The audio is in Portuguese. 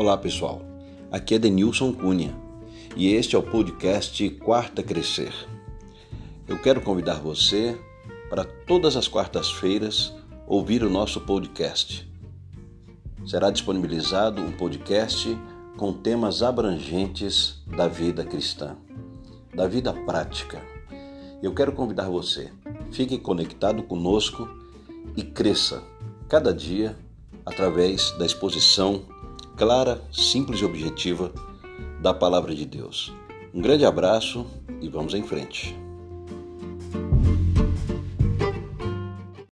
Olá pessoal, aqui é Denilson Cunha e este é o podcast Quarta Crescer. Eu quero convidar você para todas as quartas-feiras ouvir o nosso podcast. Será disponibilizado um podcast com temas abrangentes da vida cristã, da vida prática. Eu quero convidar você, fique conectado conosco e cresça cada dia através da exposição clara, simples e objetiva da palavra de Deus. Um grande abraço e vamos em frente.